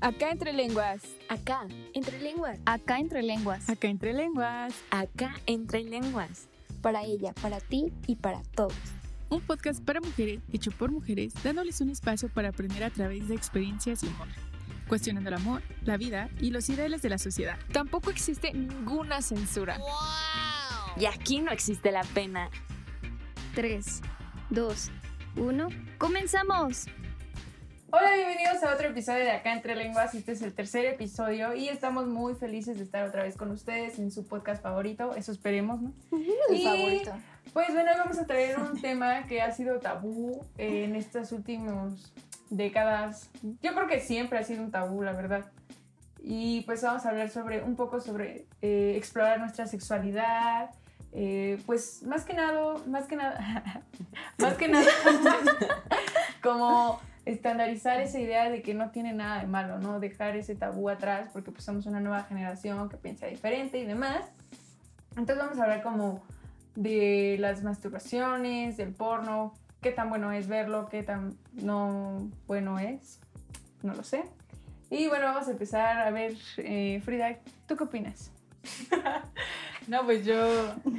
Acá entre lenguas. Acá, entre lenguas. Acá entre lenguas. Acá entre lenguas. Acá entre lenguas. Para ella, para ti y para todos. Un podcast para mujeres hecho por mujeres, dándoles un espacio para aprender a través de experiencias y humor. Cuestionando el amor, la vida y los ideales de la sociedad. Tampoco existe ninguna censura. Y aquí no existe la pena. 3, 2, 1. ¡Comenzamos! Hola, bienvenidos a otro episodio de Acá Entre Lenguas. Este es el tercer episodio y estamos muy felices de estar otra vez con ustedes en su podcast favorito. Eso esperemos, ¿no? El Y, favorito. Pues bueno, hoy vamos a traer un tema que ha sido tabú en estas últimas décadas. Yo creo que siempre ha sido un tabú, la verdad. Y pues vamos a hablar sobre un poco sobre eh, explorar nuestra sexualidad. eh, pues más que nada, más que nada, más que nada, como estandarizar esa idea de que no tiene nada de malo, ¿no? Dejar ese tabú atrás porque pues somos una nueva generación que piensa diferente y demás. Entonces vamos a hablar como de las masturbaciones, del porno, qué tan bueno es verlo, qué tan no bueno es, no lo sé. Y bueno, vamos a empezar a ver, eh, Frida, ¿tú qué opinas? No, pues yo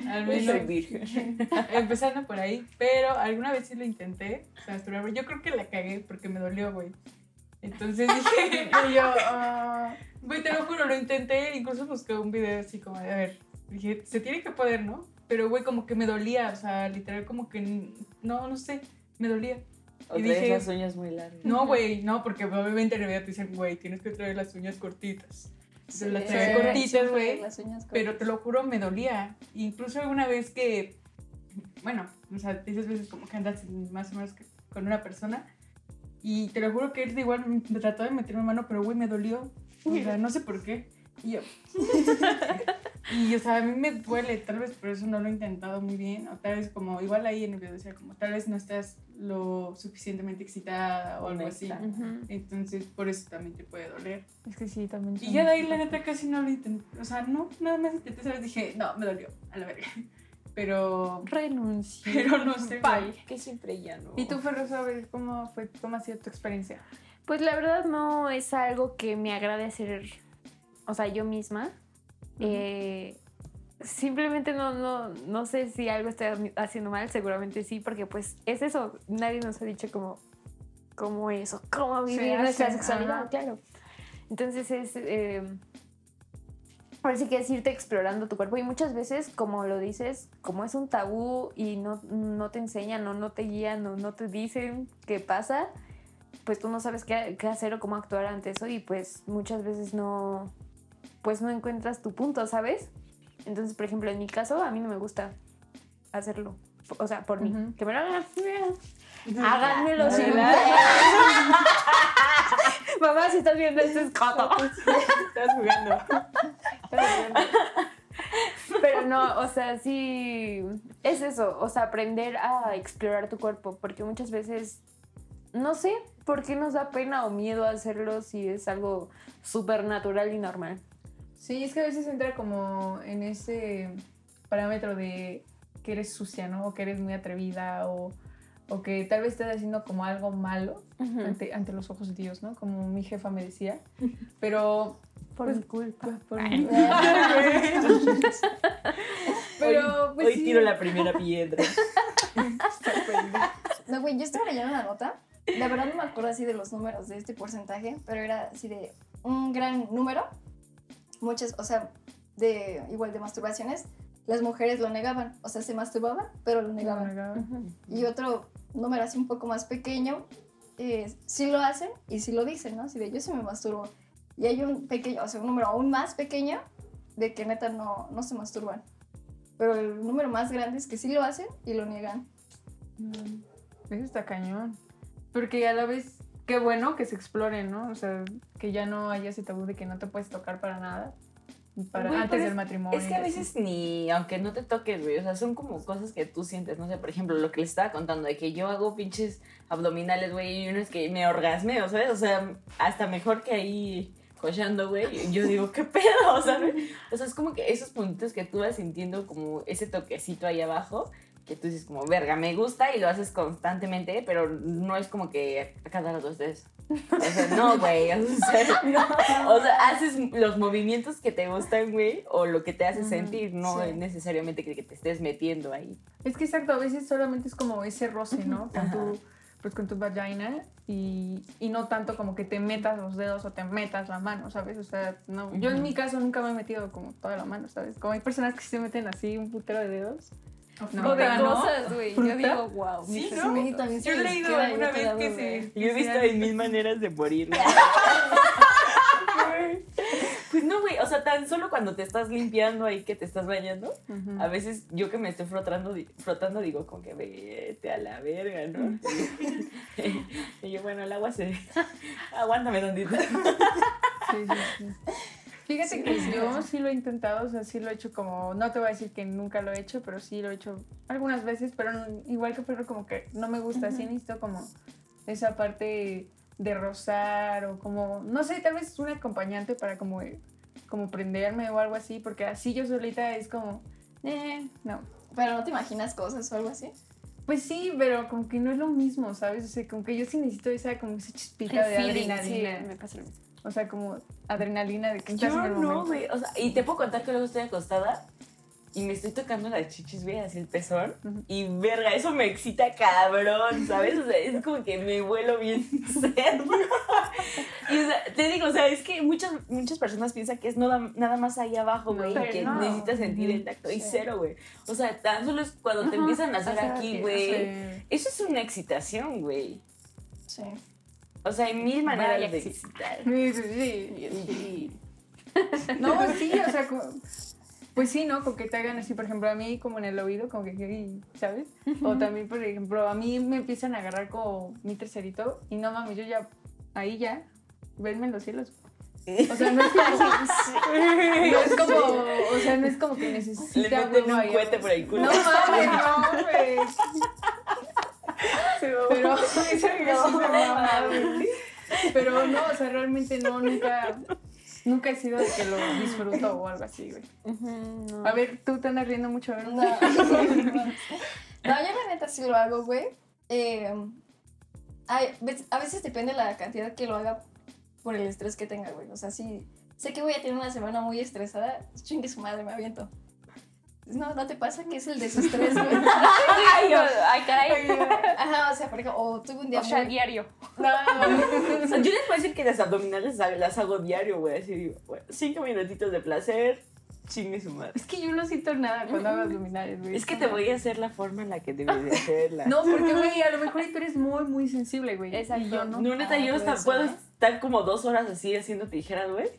al menos empezando por ahí, pero alguna vez sí lo intenté, o sea, masturbarme. Yo creo que la cagué porque me dolió, güey. Entonces dije, Y yo, ah, güey, te lo juro, lo intenté, incluso busqué un video así como de, a ver, dije, se tiene que poder, ¿no? Pero, güey, como que me dolía, o sea, literal como que, no, no sé, me dolía. O Y dije- las uñas muy largas. No, güey, no, porque obviamente en realidad te dicen, güey, tienes que traer las uñas cortitas. Las Sí. traía Sí. cortitas, güey. Las Pero te lo juro, me dolía. Incluso alguna vez que, bueno, o sea, esas veces como que andas más o menos con una persona. Y te lo juro que él igual me trató de meter mi mano, pero güey, me dolió. O sea, no sé por qué. Y yo. y o sea, a mí me duele, tal vez por eso no lo he intentado muy bien. O tal vez como, igual ahí en el video decía, como tal vez no estás lo suficientemente excitada o algo así. Honesta. ujú. Entonces, por eso también te puede doler. Es que sí, también. Y ya de ahí, la neta, casi no lo intenté. O sea, no, nada más intenté, ¿sabes? Dije, no, me dolió, a la verga. Pero, Renuncio. pero no sé. Bye. Que siempre ya no. ¿Y tú, Ferroso, a ver cómo fue, cómo ha sido tu experiencia? Pues la verdad no es algo que me agrade hacer, o sea, yo misma. Eh, simplemente no, no, no sé si algo estoy haciendo mal, seguramente sí, porque pues es eso, nadie nos ha dicho como, cómo eso, cómo vivir nuestra sexualidad, ajá. claro. Entonces es, eh, sí que es irte explorando tu cuerpo y muchas veces, como lo dices, como es un tabú y no, no te enseñan o no te guían o no te dicen qué pasa, pues tú no sabes qué, qué hacer o cómo actuar ante eso y pues muchas veces no, pues no encuentras tu punto, ¿sabes? Entonces, por ejemplo, en mi caso, a mí no me gusta hacerlo. O sea, por mí. Que me lo hagan. Háganmelo. Mamá, si estás viendo esto es coto. Estás jugando. Pero no, o sea, sí, es eso, o sea, aprender a explorar tu cuerpo, porque muchas veces, no sé por qué nos da pena o miedo hacerlo si es algo súper natural y normal. Sí, es que a veces entra como en ese parámetro de que eres sucia, ¿no? O que eres muy atrevida o, o que tal vez estés haciendo como algo malo ante, ante los ojos de Dios, ¿no? Como mi jefa me decía. Pero... Por pues, mi culpa. pues, por mi- Pero, pues Hoy sí. tiro la primera piedra. No, güey, yo estaba leyendo una nota. La verdad no me acuerdo así de los números de este porcentaje, pero era así de un gran número. Muchas, o sea, de igual de masturbaciones, las mujeres lo negaban. O sea, se masturbaban, pero lo negaban. Y otro número así un poco más pequeño, eh, sí lo hacen y sí lo dicen, ¿no? Así de yo sí me masturbo. Y hay un pequeño, o sea, un número aún más pequeño de que neta no, no se masturban. Pero el número más grande es que sí lo hacen y lo niegan. Mm, Eso está cañón. Porque a la vez, qué bueno que se explore, ¿no? O sea, que ya no haya ese tabú de que no te puedes tocar para nada. Para, Güey, antes del es- matrimonio. Es que a así. veces ni, aunque no te toques, güey, o sea, son como cosas que tú sientes, no sé, por ejemplo, lo que les estaba contando, de que yo hago pinches abdominales, güey, y unos que me orgasmeo, ¿sabes? O sea, hasta mejor que ahí cochando, güey, yo digo, ¿qué pedo? ¿sabes? O sea, es como que esos puntitos que tú vas sintiendo como ese toquecito ahí abajo, que tú dices como, verga, me gusta y lo haces constantemente, pero no es como que a cada rato estés. O sea, no, güey. O sea, o sea, haces los movimientos que te gustan, güey, o lo que te hace sentir, no sí. necesariamente que, que te estés metiendo ahí. Es que exacto, a veces solamente es como ese roce, ¿no? Con tu, pues con tu vagina y, y no tanto como que te metas los dedos o te metas la mano, ¿sabes? O sea, no. Yo en mi caso nunca me he metido como toda la mano, ¿sabes? Como hay personas que se meten así un putero de dedos. O de ¿no? cosas, güey. Yo digo, wow. Sí, Sí, ¿no? también Yo he leído alguna vez que se. Yo he visto en mil maneras de morir. Pues no, güey, o sea, tan solo cuando te estás limpiando ahí que te estás bañando, a veces yo que me estoy frotando, di- frotando digo como que vete a la verga, ¿no? y yo, bueno, el agua se... Aguántame tantito. Sí, sí, sí. Fíjate que yo sí lo he intentado, o sea, sí lo he hecho como, no te voy a decir que nunca lo he hecho, pero sí lo he hecho algunas veces, pero no- igual que Pedro como que no me gusta, sí necesito como esa parte de rozar o como, no sé, tal vez un acompañante para como, como prenderme o algo así, porque así yo solita es como, eh, no. Pero no te imaginas cosas o algo así. Pues sí, pero como que no es lo mismo, ¿sabes? O sea, como que yo sí necesito esa, como esa chispita de adrenalina. me pasa lo mismo. O sea, como adrenalina de que estás Yo en el no, güey, o sea, y te puedo contar que luego estoy acostada y me estoy tocando las chichis, güey, así el pezón. Y verga, eso me excita cabrón, ¿sabes? O sea, es como que me vuelo bien cerdo. y o sea, te digo, o sea, es que muchas, muchas personas piensan que es nada, nada más ahí abajo, güey, No, que no. necesitas sentir el tacto. Y cero, güey. O sea, tan solo es cuando te empiezan a hacer o sea, aquí, güey. Sí. Eso es una excitación, güey. Sí. O sea, hay mil maneras Vaya de excitar. Sí, sí, sí. No, sí, o sea, como- pues sí, ¿no? Con que te hagan así, por ejemplo, a mí como en el oído, como que, ¿sabes? O también, por ejemplo, a mí me empiezan a agarrar como mi tercerito y no mames, yo ya, ahí ya, venme en los cielos. O sea, no es como, no es como, o sea, no es como que Le necesite meten un cohete por el culo. No mames, no, güey. Pero, sí. Pero no, o sea, realmente no, nunca, nunca he sido de que lo disfruto o algo así, güey. no. A ver, tú te andas riendo mucho, a ver. No, no, yo la neta sí lo hago, güey. Eh, a veces depende la cantidad que lo haga por el estrés que tenga, güey. O sea, si sé que voy a tener una semana muy estresada, chingue su madre, me aviento. No, ¿no te pasa que es el desestrés, güey? Ay, ay, caray. Ajá, o sea, por ejemplo, o tuve un día O sea, muy... diario. No, O sea, yo les puedo decir que las abdominales las hago diario, güey. Así digo, güey, cinco minutitos de placer, chingue su madre. Es que yo no siento nada cuando hago abdominales, güey. Es que te voy a hacer la forma en la que debes de hacerla. No, porque, güey, a lo mejor tú eres muy, muy sensible, güey. Exacto. Y yo no. No, neta, yo hasta puedo ¿eh? estar como dos horas así haciendo tijeras, güey,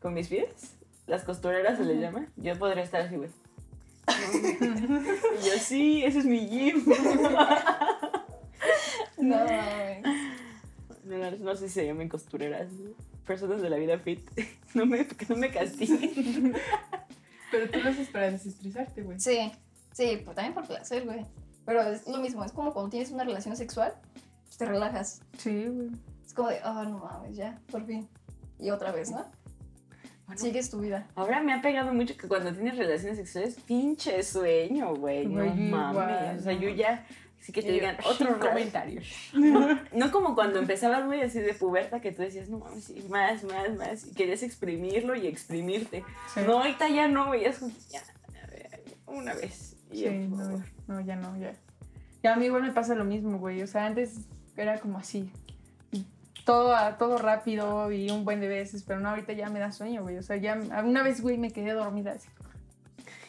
con mis pies. Las costureras se les llama. Yo podría estar así, güey. Y yo, sí, ese es mi gym. no. No, no, no sé si se llaman costureras. Personas de la vida fit. No me, que no me castiguen. Pero tú lo haces para desestresarte, güey. Sí, sí, pues también por placer, güey. Pero es lo mismo, es como cuando tienes una relación sexual, pues te relajas. Sí, güey. Es como de, oh, no mames, ya, por fin. Y otra vez, ¿no? Bueno. Sigues tu vida. Ahora me ha pegado mucho que cuando tienes relaciones sexuales, pinche sueño, güey. No mames. o sea, yo ya. Así que te digan otro rato. Comentarios. No como cuando empezabas, güey, así de puberta, que tú decías, no mames, sí, más, más, más. Y querías exprimirlo y exprimirte. Sí. No, ahorita ya no, güey. Ya, a ver, una vez. Y Sí, ya, no, no, ya no, ya. Ya a mí igual me pasa lo mismo, güey. O sea, antes era como así. Todo, a- todo rápido y un buen de veces, pero no, ahorita ya me da sueño, güey. O sea, ya una vez, güey, me quedé dormida así.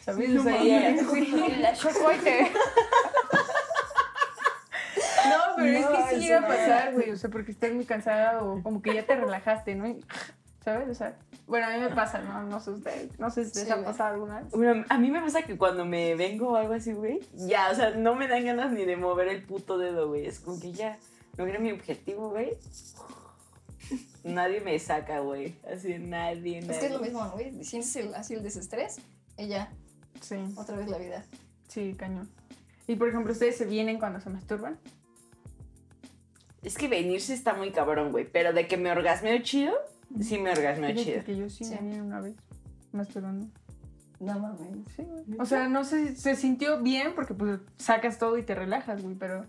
¿Sabes? No o sea, ya-. La chocoite. No, pero es No, que sí llega a pasar, güey. O sea, porque estás muy cansada o como que ya te relajaste, ¿no? Y, ¿Sabes? O sea, bueno, a mí me pasa, ¿no? No sé ustedes. No sé si les Sí, ha pasado alguna vez. Bueno, a mí me pasa que cuando me vengo o algo así, güey, ya, o sea, no me dan ganas ni de mover el puto dedo, güey. Es como que ya logré mi objetivo, güey. Nadie me saca, güey. Así, nadie, nadie. Es que es lo mismo, ¿no, güey. Sientes el- así el desestrés y ya, Sí, otra vez la vida. sí, cañón. Y por ejemplo, ¿ustedes se vienen cuando se masturban? Es que venirse está muy cabrón, güey. Pero de que me orgasmeo chido, sí me orgasmeo Fíjate chido. que yo sí, Sí. me vine una vez masturbando. No mames. Sí, güey. O sea, no sé, se sintió bien porque pues sacas todo y te relajas, güey, pero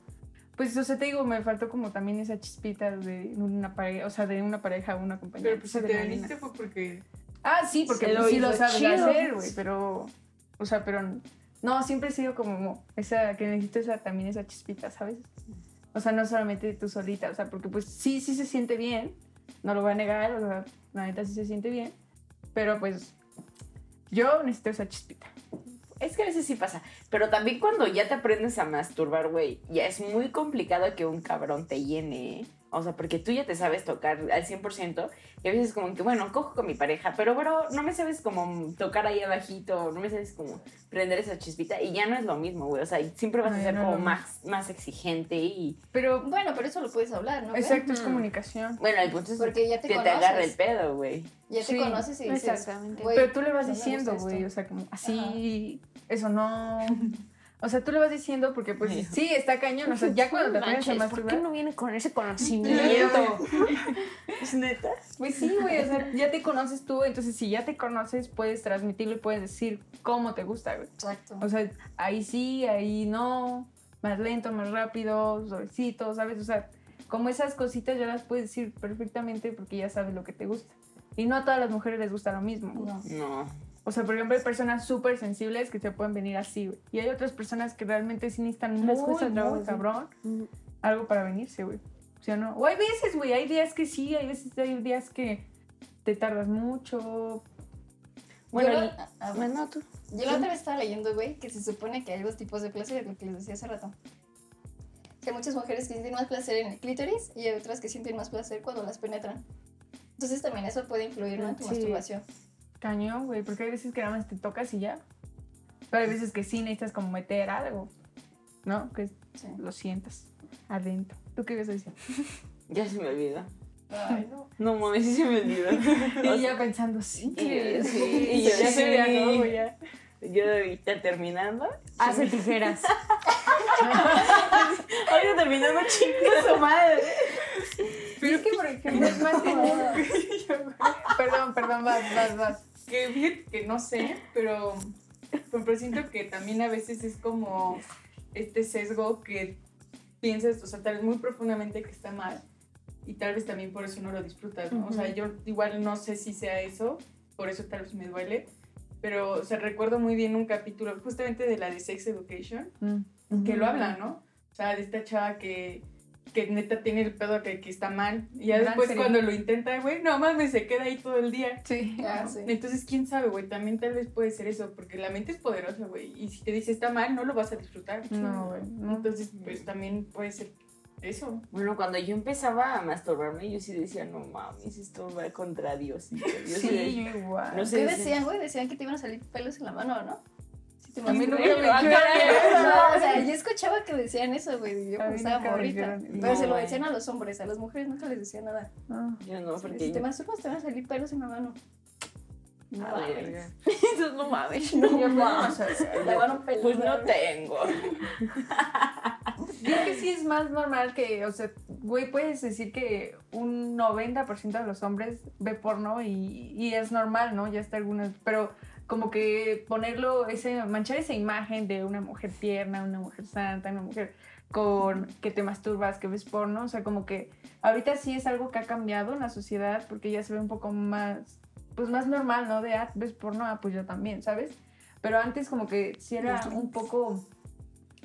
pues, o sea, te digo, me faltó como también esa chispita de una pareja, o sea, de una pareja o una compañera. Pero pues si te nena. fue porque... Ah, sí, porque Se pues, lo sí lo sabes chido. hacer, güey, pero, o sea, pero no, siempre he sido como esa, que necesito esa, también esa chispita, ¿sabes? O sea, no solamente tú solita, o sea, porque pues sí, sí se siente bien, no lo voy a negar, o sea, la neta sí se siente bien, pero pues yo necesito esa chispita. Es que a veces sí pasa. Pero también cuando ya te aprendes a masturbar, güey, ya es muy complicado que un cabrón te llene, ¿eh? O sea, porque tú ya te sabes tocar al 100% y a veces como que, bueno, cojo con mi pareja, pero, bro, no me sabes como tocar ahí abajito, no me sabes como prender esa chispita y ya no es lo mismo, güey. O sea, siempre vas a ser no como más, más exigente y... Pero, Bueno, pero eso lo puedes hablar, ¿no? exacto, es comunicación. Bueno, el punto es Porque ya te que te agarre el pedo, güey. Ya te Sí, conoces y dices, exactamente. güey, Pero tú le vas diciendo, güey, o sea, como así, eso no... O sea, tú le vas diciendo porque, pues, Sí. sí, está cañón. O sea, ya cuando te aprendes a Manches, ¿por qué masturbar... no viene con ese conocimiento? ¿Es neta? Pues sí, güey, o sea, ya te conoces tú, entonces si ya te conoces, puedes transmitirlo y puedes decir cómo te gusta, güey. Exacto. O sea, ahí sí, ahí no, más lento, más rápido, suavecito, ¿sabes? O sea, como esas cositas ya las puedes decir perfectamente porque ya sabes lo que te gusta. Y no a todas las mujeres les gusta lo mismo. No. No. O sea, por ejemplo, hay personas súper sensibles que te pueden venir así, güey. Y hay otras personas que realmente sí necesitan muy, muy trabajo, sí. cabrón algo para venirse, güey. O sea, no. O hay veces, güey, hay días que sí, hay veces, hay días que te tardas mucho. Bueno, yo, la, Bueno, tú. yo la otra vez estaba leyendo, güey, que se supone que hay dos tipos de placer, lo que les decía hace rato. Que hay muchas mujeres que sienten más placer en el clítoris y hay otras que sienten más placer cuando las penetran. Entonces también eso puede influir ¿no? en tu Sí. masturbación. Cañón, güey, porque hay veces que nada más te tocas y ya. Pero hay veces que sí necesitas como meter algo, ¿no? Que Sí. lo sientas adentro. ¿Tú qué ibas a decir? Ya se me olvidó. Ay, no. No mames, sí se me olvidó. Y ya pensando, sí. Y- sí, Y y yo, ya se güey, ya. Yo ahorita terminando. Hace tijeras. Ahorita terminando, chicos, su madre. Pero es que, por ejemplo, es más como... perdón, perdón, vas, vas, vas. Que fíjate que no sé, pero, pero siento que también a veces es como este sesgo que piensas, o sea, tal vez muy profundamente que está mal y tal vez también por eso no lo disfrutas, ¿no? O sea, yo igual no sé si sea eso, por eso tal vez me duele, pero, o sea, recuerdo muy bien un capítulo justamente de la de Sex Education, que lo habla, ¿no? O sea, de esta chava que, que neta tiene el pedo que, que está mal. Y ya Gran después serie. cuando lo intenta, güey, no mames, se queda ahí todo el día. Sí. Ah, sí. Entonces, quién sabe, güey, también tal vez puede ser eso, porque la mente es poderosa, güey. Y si te dice está mal, no lo vas a disfrutar. No, güey. no. Entonces, pues también puede ser eso. Bueno, cuando yo empezaba a masturbarme, yo sí decía, no mames, esto va contra Dios. Yo Sí, sí, yo igual. no sé. ¿Qué decían, güey? Decían que te iban a salir pelos en la mano, ¿no? A mí nunca me Pero, No, o sea, yo escuchaba que decían eso, güey. Yo A cuando mí estaba nunca me morrita. dijeron- Pero No, se lo decían a los hombres, a las mujeres nunca les decían nada. Ah. Yo no, porque Si te masturbas te van a salir pelos en la mano. No, mames. Eso no mames. No, peluda. Pues no tengo. Yo creo que sí es más normal que, o sea, güey, puedes decir que un 90% de los hombres ve porno y, y es normal, ¿no? Ya está algunas, pero como que ponerlo, ese, manchar esa imagen de una mujer tierna, una mujer santa, una mujer con que te masturbas, que ves porno, o sea, como que ahorita sí es algo que ha cambiado en la sociedad porque ya se ve un poco más, pues más normal, ¿no? De, ah, ves porno, ah, pues yo también, ¿sabes? Pero antes como que sí era un poco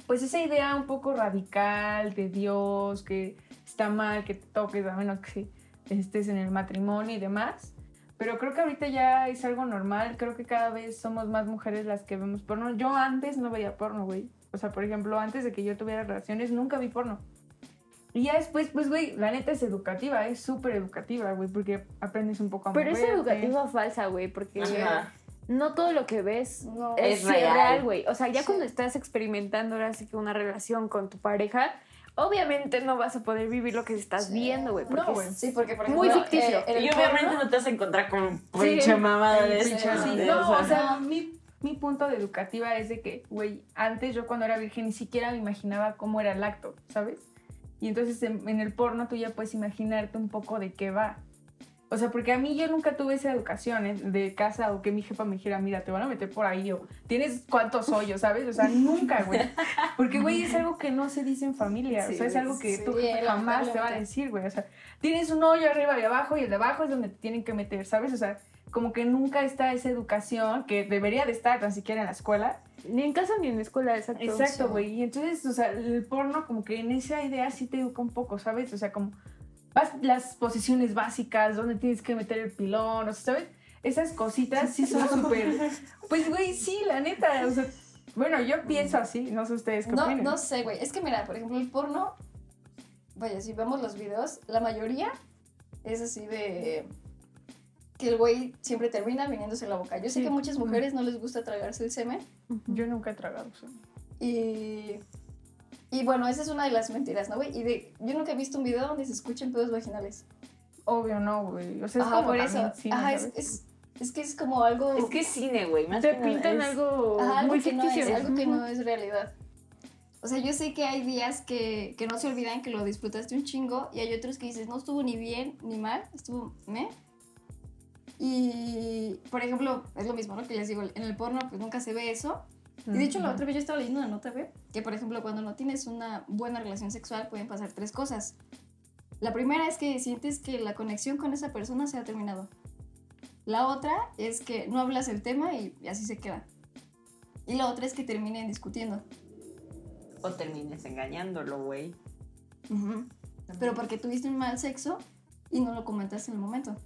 pues esa idea un poco radical de Dios, que está mal que te toques a menos que estés en el matrimonio y demás. Pero creo que ahorita ya es algo normal, creo que cada vez somos más mujeres las que vemos porno. Yo antes no veía porno, güey. O sea, por ejemplo, antes de que yo tuviera relaciones, nunca vi porno. Y ya después, pues, güey, la neta es educativa, es súper educativa, güey, porque aprendes un poco a Pero es educativa falsa, güey, porque Ajá. no todo lo que ves No. es, Es real. real, güey. O sea, ya Sí. cuando estás experimentando ahora sí que una relación con tu pareja, obviamente no vas a poder vivir lo que estás Sí. viendo, güey. Porque No, güey. Sí, porque por ejemplo. Muy ficticio. eh, Y obviamente porno- no te vas a encontrar con un Sí. pinche mamada de Sí, de No, o sea, mi, mi punto de educativa es de que, güey, antes yo cuando era virgen ni siquiera me imaginaba cómo era el acto, ¿sabes? Y entonces en, en el porno tú ya puedes imaginarte un poco de qué va. O sea, porque a mí yo nunca tuve esa educación ¿eh? de casa o que mi jefa me dijera, mira, te van a meter por ahí o tienes cuántos hoyos, ¿sabes? O sea, nunca, güey. Porque, güey, es algo que no se dice en familia. o sea, es algo que sí, tu jefe jamás te va a decir, güey. O sea, tienes un hoyo arriba y abajo y el de abajo es donde te tienen que meter, ¿sabes? O sea, como que nunca está esa educación que debería de estar tan siquiera en la escuela. Ni en casa ni en la escuela, exacto. Exacto, güey. Y entonces, o sea, el porno como que en esa idea sí te educa un poco, ¿sabes? O sea, como las posiciones básicas, donde tienes que meter el pilón, o sea, ¿sabes? Esas cositas sí son súper... Pues, güey, sí, la neta, o sea... Bueno, yo pienso así, no sé ustedes qué No, opinan. no sé, güey. Es que mira, por ejemplo, el porno, vaya, si vemos los videos, la mayoría es así de que el güey siempre termina viniéndose la boca. Yo sé Sí. que a muchas mujeres no les gusta tragarse el semen Yo nunca he tragado eso. y y bueno, esa es una de las mentiras, ¿no, güey? Y de yo nunca he visto un video donde se escuchen pedos vaginales. Obvio no, güey. O sea, es Ajá, como por eso. cine, Ajá, es, es, es que es como algo Es que es cine, güey. Más Te pintan es- algo Ajá, algo muy no ficticio. es, algo que no es realidad. O sea, yo sé que hay días que, que no se olvidan que lo disfrutaste un chingo y hay otros que dices, no estuvo ni bien ni mal, estuvo me. Y, por ejemplo, es lo mismo, ¿no? Que les digo, en el porno pues nunca se ve eso. Y de hecho la otra vez yo estaba leyendo una nota, que por ejemplo cuando no tienes una buena relación sexual pueden pasar tres cosas. La primera es que sientes que la conexión con esa persona se ha terminado. La otra es que no hablas el tema y, y así se queda. Y la otra es que terminen discutiendo. O termines engañándolo, güey. Pero porque tuviste un mal sexo y no lo comentaste en el momento.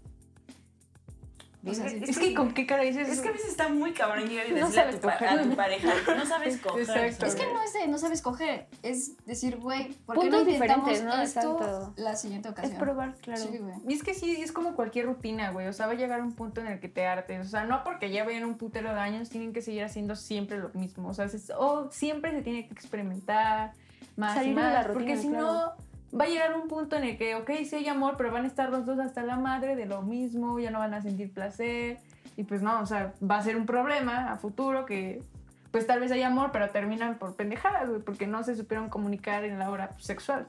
O sea, sí. Es que con qué cara dices Es que a veces está muy cabrón llegar y No decirle a, tu coger. a tu pareja, no sabes coger. Exacto. Es que no es de no sabes coger, es decir, güey, ¿por qué no Puntos diferentes, ¿no? esto Exacto. la siguiente Es ocasión? probar, claro. Sí, güey. Y es que sí, es como cualquier rutina, güey. O sea, va a llegar un punto en el que te hartes. O sea, no porque ya vayan un putero de años, tienen que seguir haciendo siempre lo mismo. O sea, es- o siempre se tiene que experimentar más Salir y de más. la rutina, porque si claro. no, va a llegar un punto en el que, ok, sí hay amor, pero van a estar los dos hasta la madre de lo mismo, ya no van a sentir placer. Y pues no, o sea, va a ser un problema a futuro que pues tal vez hay amor, pero terminan por pendejadas, güey, porque no se supieron comunicar en la hora sexual.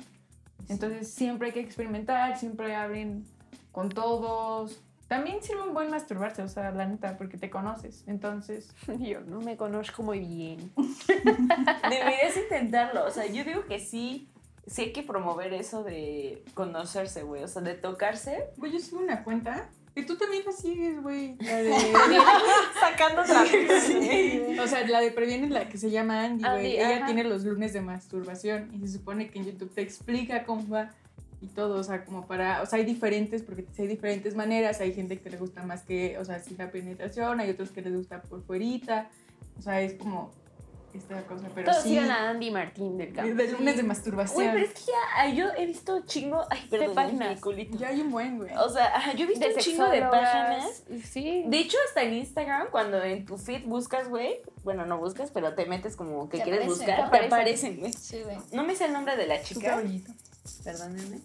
Entonces siempre hay que experimentar, siempre hablen con todos. También sirve un buen masturbarse, o sea, la neta, porque te conoces. Entonces, Yo no me conozco muy bien. Deberías intentarlo. O sea, yo digo que sí, sí hay que promover eso de conocerse, güey. O sea, de tocarse. Güey, yo sigo una cuenta. Y tú también la sigues, güey. La de. Sacando otra vez. o sea, la de Previene, la que se llama Andy, Andy, güey. Ella ajá. tiene los lunes de masturbación. Y se supone que en YouTube te explica cómo va y todo. O sea, como para. O sea, hay diferentes, porque hay diferentes maneras. Hay gente que le gusta más que. O sea, sin la penetración. Hay otros que les gusta por fuerita. O sea, es como. Esta cosa. Pero Todos sí. sigan a Andy Martín del campo. De lunes de masturbación. Güey, pero es que ya yo he visto chingo. Ay, perdón, páginas. mi culito. Ya hay un buen, güey. O sea, yo he visto De un chingo de páginas. Sí. De hecho, hasta en Instagram, cuando en tu feed buscas, güey, bueno, no buscas, pero te metes como que Te quieres aparecen. buscar, Te te aparecen. güey. Sí, güey. No me sé el nombre de la chica. Perdónenme.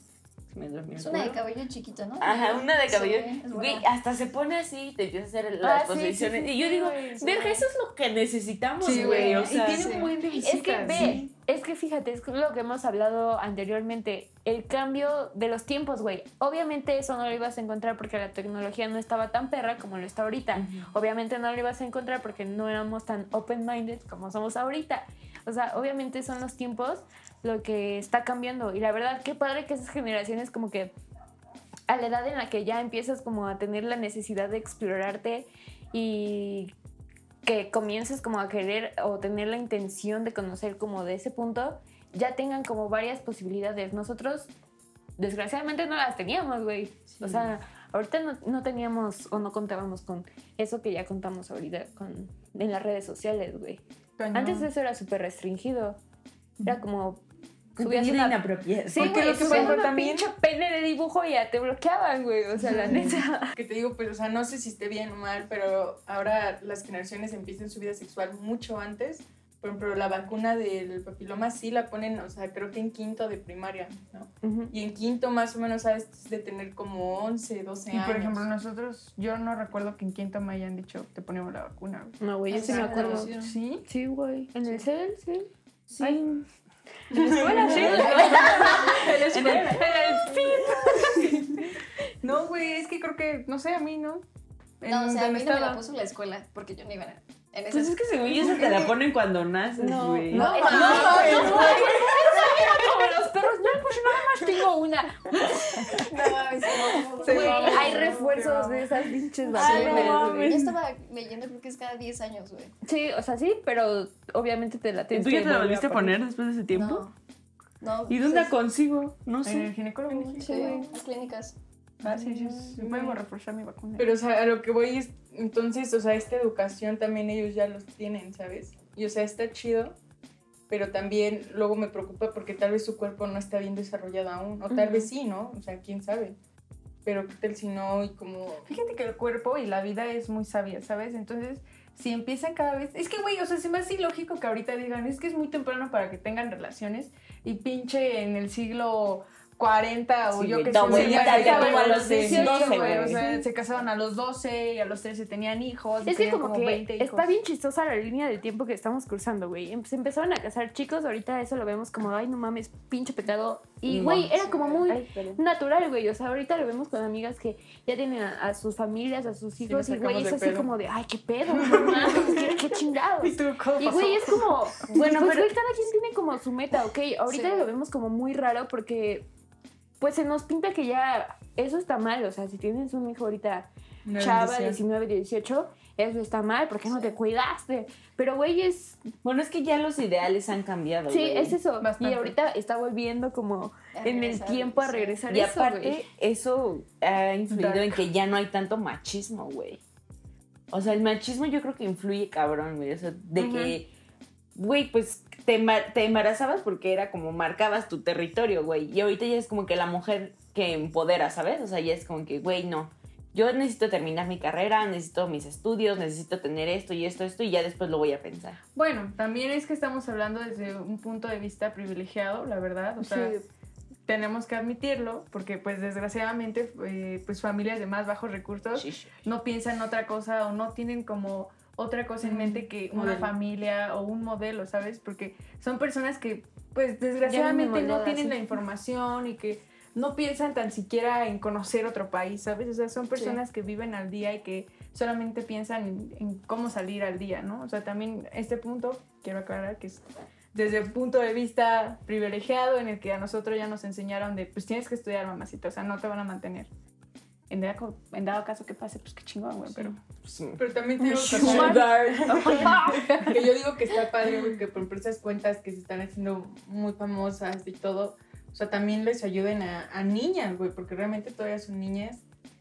Me dormí el Es una de cabello chiquito, ¿no? Ajá, una de Sí, cabello. es Güey, hasta se pone así y te empieza a hacer las Ah, sí, sí, posiciones. sí, y yo sí, digo, verga, eso es lo que necesitamos, Sí, güey. O Y sea, tiene sí. un buen de Es que ve, sí. Es que fíjate, es lo que hemos hablado anteriormente, el cambio de los tiempos, güey. Obviamente eso no lo ibas a encontrar porque la tecnología no estaba tan perra como lo está ahorita. Obviamente no lo ibas a encontrar porque no éramos tan open-minded como somos ahorita. O sea, obviamente son los tiempos lo que está cambiando. Y la verdad, qué padre que esas generaciones como que a la edad en la que ya empiezas como a tener la necesidad de explorarte y que comiences como a querer o tener la intención de conocer como de ese punto, ya tengan como varias posibilidades. Nosotros, desgraciadamente, no las teníamos, güey. O sea, ahorita no, no teníamos o no contábamos con eso que ya contamos ahorita con, en las redes sociales, güey. Antes eso era súper restringido. Era como... subías una- inapropiado. Sí, Porque güey, lo que una también- pinche pene de dibujo y ya te bloqueaban, güey. O sea, la neta. que te digo, pues, o sea, no sé si esté bien o mal, pero ahora las generaciones empiezan su vida sexual mucho antes. Por ejemplo, la vacuna del papiloma sí la ponen, o sea, creo que en quinto de primaria, ¿no? Ujú. Y en quinto más o menos sabes de tener como 11, 12 Y años. por ejemplo, nosotros, yo no recuerdo que en quinto me hayan dicho, te ponemos la vacuna. güey. No, güey, yo sí me Ajá, acuerdo. sí. ¿Sí? Sí, güey. En el CEL, sí. Sí. Ay, en la escuela, sí. en la escuela. En el fin. No, güey, es que creo que, no sé, a mí, ¿no? En No, o sea, a mí no me la puso la escuela porque yo no iba en esa. Pues es que según yo eso te la ponen cuando naces, No, güey. no, No, no, no, no, pues nada más tengo una. No Güey, hay refuerzos de esas pinches güey. Yo estaba leyendo, creo que es cada 10 años, güey. Sí, o sea, sí, pero obviamente te la ¿Y tienes tú ya que te la volviste a poner después de ese tiempo? No. No. ¿Y dónde la pues, consigo? No En sé. el ginecólogo. Sí, las clínicas. Ah, sí, sí, sí. Vuelvo a reforzar mi vacuna. Pero, o sea, a lo que voy es, entonces, o sea, esta educación también ellos ya los tienen, ¿sabes? Y, o sea, está chido, pero también luego me preocupa porque tal vez su cuerpo no está bien desarrollado aún, o tal vez sí, ¿no? O sea, quién sabe. Pero qué tal si no, y como... Fíjate que el cuerpo y la vida es muy sabia, ¿sabes? Entonces, si empiezan cada vez... Es que, güey, o sea, se me hace ilógico que ahorita digan, es que es muy temprano para que tengan relaciones y pinche en el siglo 40 o Sí, yo güey, que sé, ya se como a los los 18, 12, güey, o güey. sea, se casaban a los 12 y a los 13 tenían hijos. Es que como que 20 hijos. está bien chistosa la línea del tiempo que estamos cruzando, güey. Em- Se empezaron a casar chicos, ahorita eso lo vemos como, ay, no mames, pinche pecado. Y, No, güey, era como güey. muy Ay, natural, güey. O sea, ahorita lo vemos con amigas que ya tienen a, a sus familias, a sus hijos, y güey, es así como de, ay, qué pedo, mames, qué, qué chingados. ¿Y tú cómo Y pasó? güey, es como, Bueno, pues, pero- güey, cada quien tiene como su meta, ¿ok? Ahorita Sí. lo vemos como muy raro porque, pues se nos pinta que ya eso está mal. O sea, si tienes un hijo ahorita chava, bendición. 19, 18, eso está mal, ¿por qué no te cuidaste? Pero, güey, es, Bueno, es que ya los ideales han cambiado. sí, es eso. Bastante. Y ahorita está volviendo como en el tiempo a regresar Y eso, aparte, eso ha influido Dark. en que ya no hay tanto machismo, güey. O sea, el machismo yo creo que influye cabrón, güey. O sea, de que, güey, pues te, te embarazabas porque era como marcabas tu territorio, güey. Y ahorita ya es como que la mujer que empodera, ¿sabes? O sea, ya es como que, güey, no. Yo necesito terminar mi carrera, necesito mis estudios, necesito tener esto y esto, esto, y ya después lo voy a pensar. Bueno, también es que estamos hablando desde un punto de vista privilegiado, la verdad. O sea, tenemos que admitirlo, porque pues desgraciadamente, eh, pues familias de más bajos recursos no piensan otra cosa o no tienen como otra cosa en mente que una modelo. familia o un modelo, ¿sabes? Porque son personas que pues desgraciadamente no tienen la información y que no piensan tan siquiera en conocer otro país, ¿sabes? O sea, son personas que viven al día y que solamente piensan en, en cómo salir al día, ¿no? O sea, también este punto, quiero aclarar que es desde un punto de vista privilegiado en el que a nosotros ya nos enseñaron de, pues tienes que estudiar, mamacita, o sea, no te van a mantener. En dado, en dado caso que pase, pues qué chingón, güey, pero... Pero también tengo que que yo digo que está padre, güey, que por ejemplo esas cuentas que se están haciendo muy famosas y todo, o sea, también les ayuden a, a niñas, güey, porque realmente todavía son niñas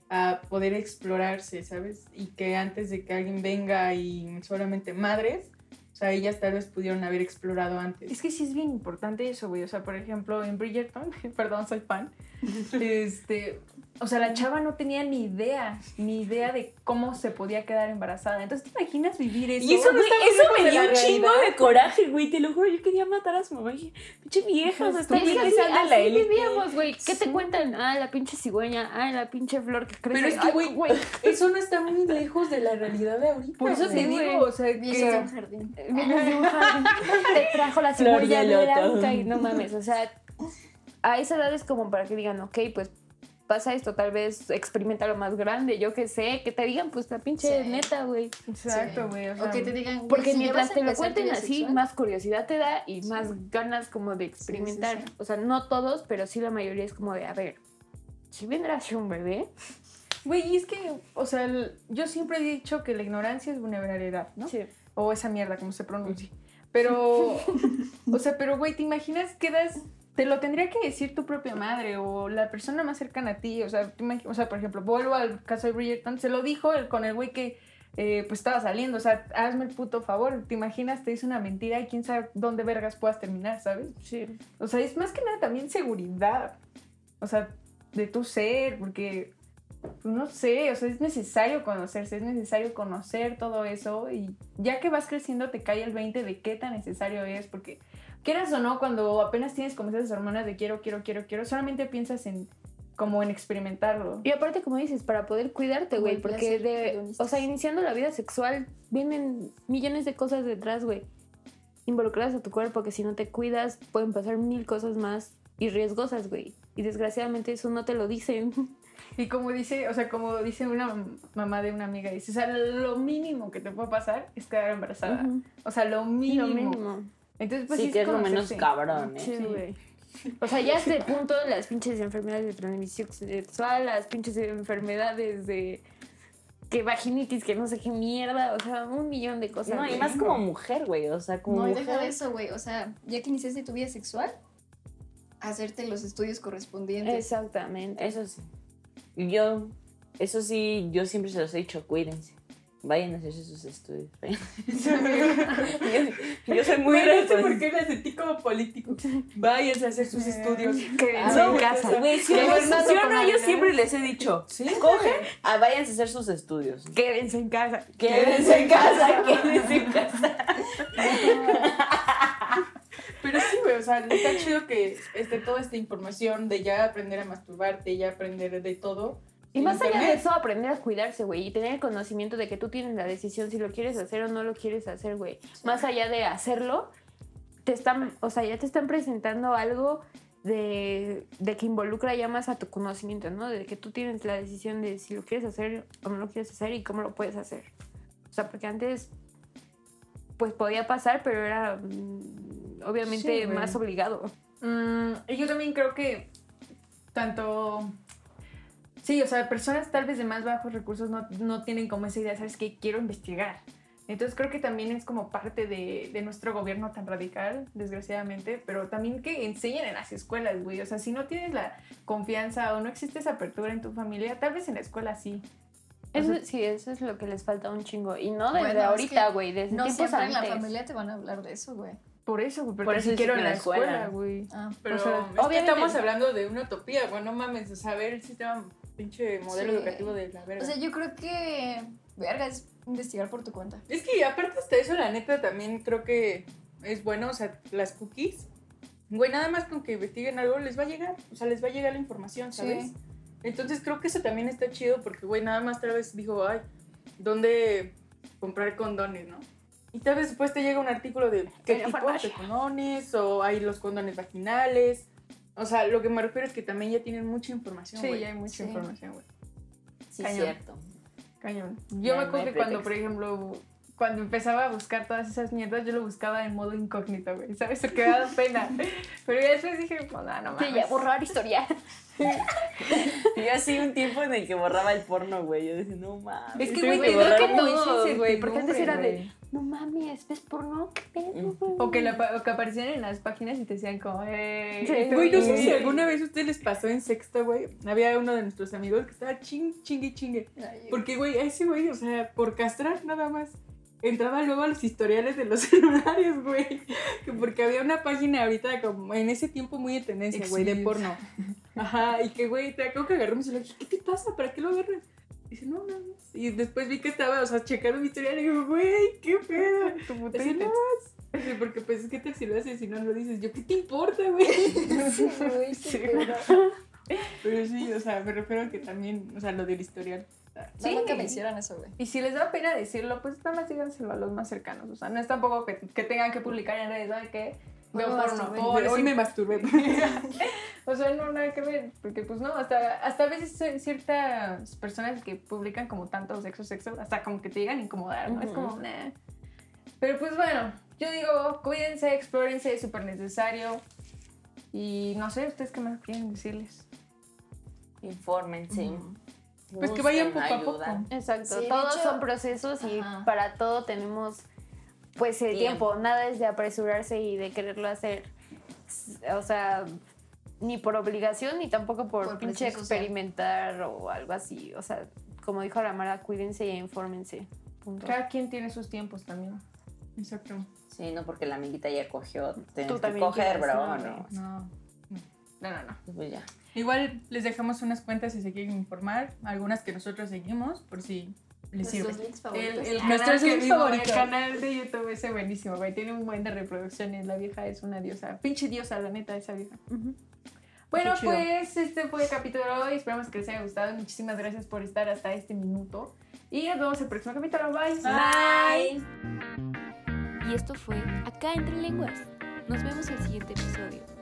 a poder explorarse, ¿sabes? Y que antes de que alguien venga y solamente madres, o sea, ellas tal vez pudieron haber explorado antes. Es que sí es bien importante eso, güey. O sea, por ejemplo, en Bridgerton, perdón, soy fan. este, o sea, la chava no tenía ni idea, ni idea de cómo se podía quedar embarazada. Entonces, ¿te imaginas vivir eso? Y eso, Güey, güey, eso me dio la un chingo de coraje, güey. Te lo juro, yo quería matar a su mamá. Pinche vieja, o sea, está Es que bien que así, sea la así élite. vivíamos, güey. ¿Qué te cuentan? Ah, la pinche cigüeña. Ah, la pinche flor que crece. Pero es que, Ay, güey, eso no está muy lejos de la realidad de ahorita. Por eso güey. te güey. digo, o sea, que... un jardín. De un jardín, te trajo la Flor cigüeña de loto. blanca y no mames, o sea, a esa edad es como para que digan, ok, pues pasa esto, tal vez experimenta lo más grande, yo qué sé, que te digan, pues la pinche Sí. neta, güey. Exacto, güey. O sea, O que te digan. güey, Porque si mientras te lo cuenten así, sexual, más curiosidad te da y Sí. más ganas como de experimentar. sí, sí. O sea, no todos, pero sí la mayoría es como de, a ver, si vendrá a ser un bebé, Güey, y es que, o sea, el- yo siempre he dicho que la ignorancia es vulnerabilidad, ¿no? sí. O esa mierda, como se pronuncia. Pero, o sea, pero, güey, ¿te imaginas que das... Te lo tendría que decir tu propia madre o la persona más cercana a ti. O sea, o sea por ejemplo, vuelvo al caso de Bridgerton. Se lo dijo el, con el güey que eh, pues estaba saliendo. O sea, hazme el puto favor. ¿Te imaginas? Te dice una mentira y quién sabe dónde vergas puedas terminar, ¿sabes? Sí. O sea, es más que nada también seguridad. O sea, de tu ser, porque, pues no sé, o sea, es necesario conocerse, es necesario conocer todo eso y ya que vas creciendo te cae el 20 de qué tan necesario es, porque quieras o no, cuando apenas tienes como esas hormonas de quiero, quiero, quiero, quiero, solamente piensas en como en experimentarlo. Y aparte, como dices, para poder cuidarte, güey, porque de, o sea, iniciando la vida sexual, vienen millones de cosas detrás, güey, involucradas a tu cuerpo, que si no te cuidas, pueden pasar mil cosas más y riesgosas, güey. Y desgraciadamente eso no te lo dicen. Y como dice, o sea, como dice una mamá de una amiga, dice, o sea, lo mínimo que te puede pasar es quedar embarazada. Ujú. O sea, lo mínimo. Lo mínimo. Entonces, pues sí, que es lo menos cabrón, ¿eh? Sí, güey. O sea, ya el punto de las pinches enfermedades de transmisión sexual, las pinches enfermedades de que vaginitis, que no sé qué mierda, o sea, un millón de cosas. No, y más como mujer, güey. O sea, como No, mujer. deja de eso, güey. O sea, ya que iniciaste tu vida sexual, hacerte los estudios correspondientes. Exactamente. Eso sí. Y Yo, eso sí, yo siempre se los he dicho, cuídense. Vayan a hacerse sus estudios. yo, yo soy muy Güey, no sé por qué me sentí como político. Váyanse a hacer sus estudios. Quédense No, en casa. Güey, si no, ¿sí yo siempre les he dicho, cogen, ah, váyanse a hacer sus estudios. Quédense en casa. Quédense en casa, quédense en casa. Pero sí, güey, o sea, está chido que esté toda esta información de ya aprender a masturbarte, ya aprender de todo. Y más allá de eso, aprender a cuidarse, güey, y tener el conocimiento de que tú tienes la decisión si lo quieres hacer o no lo quieres hacer, güey. Más allá de hacerlo, te están, o sea, ya te están presentando algo de, de que involucra ya más a tu conocimiento, ¿no? De que tú tienes la decisión de si lo quieres hacer o no lo quieres hacer y cómo lo puedes hacer. O sea, porque antes, pues podía pasar, pero era mm, obviamente Sí, más obligado. Mm, y yo también creo que tanto... Sí, o sea, personas tal vez de más bajos recursos no, no tienen como esa idea, ¿sabes qué? Quiero investigar. Entonces creo que también es como parte de, de nuestro gobierno tan radical, desgraciadamente, pero también que enseñen en las escuelas, güey. O sea, si no tienes la confianza o no existe esa apertura en tu familia, tal vez en la escuela sí. Eso, sí, eso es lo que les falta un chingo. Y no desde Bueno, es ahorita, que güey, desde No tiempos siempre en la antes. familia te van a hablar de eso, güey. Por eso, güey, Por porque eso sí quiero que en la la escuela. güey. Ah, Pero O sea, es que obviamente- estamos hablando de una utopía, güey, no mames, o sea, ver el sistema, pinche modelo Sí. educativo de la verga. o sea, yo creo que, verga, es investigar por tu cuenta. es que aparte hasta eso, la neta, también creo que es bueno, o sea, las cookies, güey, nada más con que investiguen algo les va a llegar, o sea, les va a llegar la información, ¿sabes? Sí. Entonces creo que eso también está chido porque, güey, nada más tal vez dijo, ay, ¿dónde comprar condones, no? Y tal vez después te llega un artículo de qué tipo de condones o hay los condones vaginales. O sea, lo que me refiero es que también ya tienen mucha información, Sí, güey. ya hay mucha Sí. información, güey. Sí, Cañón. cierto. Cañón. Yo Ya me acuerdo que cuando, por ejemplo, cuando empezaba a buscar todas esas mierdas, yo lo buscaba en modo incógnito, güey. ¿Sabes? Se quedaba pena. Pero ya después dije, pues nada, no Sí, mames. ya borrar historial. Yo así un tiempo en el que borraba el porno, güey. Yo decía, no mames. Es que, güey, creo que todos, güey, porque antes era de-. No mames, ¿ves porno? ¿Qué pedo, Mm. güey? O que, la pa- o que aparecían en las páginas y te decían como, eh. Sí, Güey, no sé si alguna vez a ustedes les pasó en sexto, güey. Había uno de nuestros amigos que estaba ching, chingue, chingue. Porque, güey, ese güey, o sea, por castrar nada más. Entraba luego a los historiales de los celulares, güey. Que Porque había una página ahorita, como en ese tiempo muy de tendencia, güey, de porno. Ajá, y que, güey, te acuerdo que agarré mi celular y ¿qué te pasa? ¿Para qué lo agarras? Dice, no, no, no. Y después vi que estaba, o sea, checando mi historial y digo, güey, qué pedo. Tu Así, putita. no. Dice, porque pues es que te si haces y no lo dices. Yo, ¿qué te importa, güey? Sí, güey, Sí. Pero sí, o sea, me refiero a que también, o sea, lo del historial. No, nunca me hicieron eso, güey. Y si les da pena decirlo, pues nada más díganselo a los más cercanos. O sea, no es tampoco que, que tengan que publicar en redes, ¿sabes qué? Veo porno. o Hoy, me masturbé. O sea, no, nada que ver, porque pues no, hasta, hasta a veces ciertas personas que publican como tanto sexo, sexo, hasta como que te llegan a incomodar, ¿no? Es como, nah. Pero pues bueno, yo digo, cuídense, explórense, es súper necesario. Y no sé, ¿ustedes qué más quieren decirles? Infórmense. Pues que vayan Busquen poco a poco. ayuda. Exacto, Sí, todos hecho- son procesos y Ajá. para todo tenemos pues el Tiempo. tiempo. Nada es de apresurarse y de quererlo hacer, o sea, ni por obligación ni tampoco por, Por pinche social. experimentar o algo así. O sea, como dijo la Mara, cuídense y infórmense. Punto. Cada quien tiene sus tiempos también. Exacto. Sí, no porque la amiguita ya cogió. Tienes también coger, bro. no, No, No. No, no, no. Pues ya. Igual les dejamos unas cuentas si se quieren informar, algunas que nosotros seguimos, por si les sirve. Nuestros links El, favoritos. el Nuestros canal, que digo, el canal de YouTube ese buenísimo, güey. Tiene un buen de reproducciones. La vieja es una diosa. Pinche diosa, la neta, esa vieja. Bueno, pues este fue el capítulo de hoy. Esperamos que les haya gustado. Muchísimas gracias por estar hasta este minuto. Y nos vemos el próximo capítulo. Bye. Bye. Y esto fue Acá entre lenguas. Nos vemos el siguiente episodio.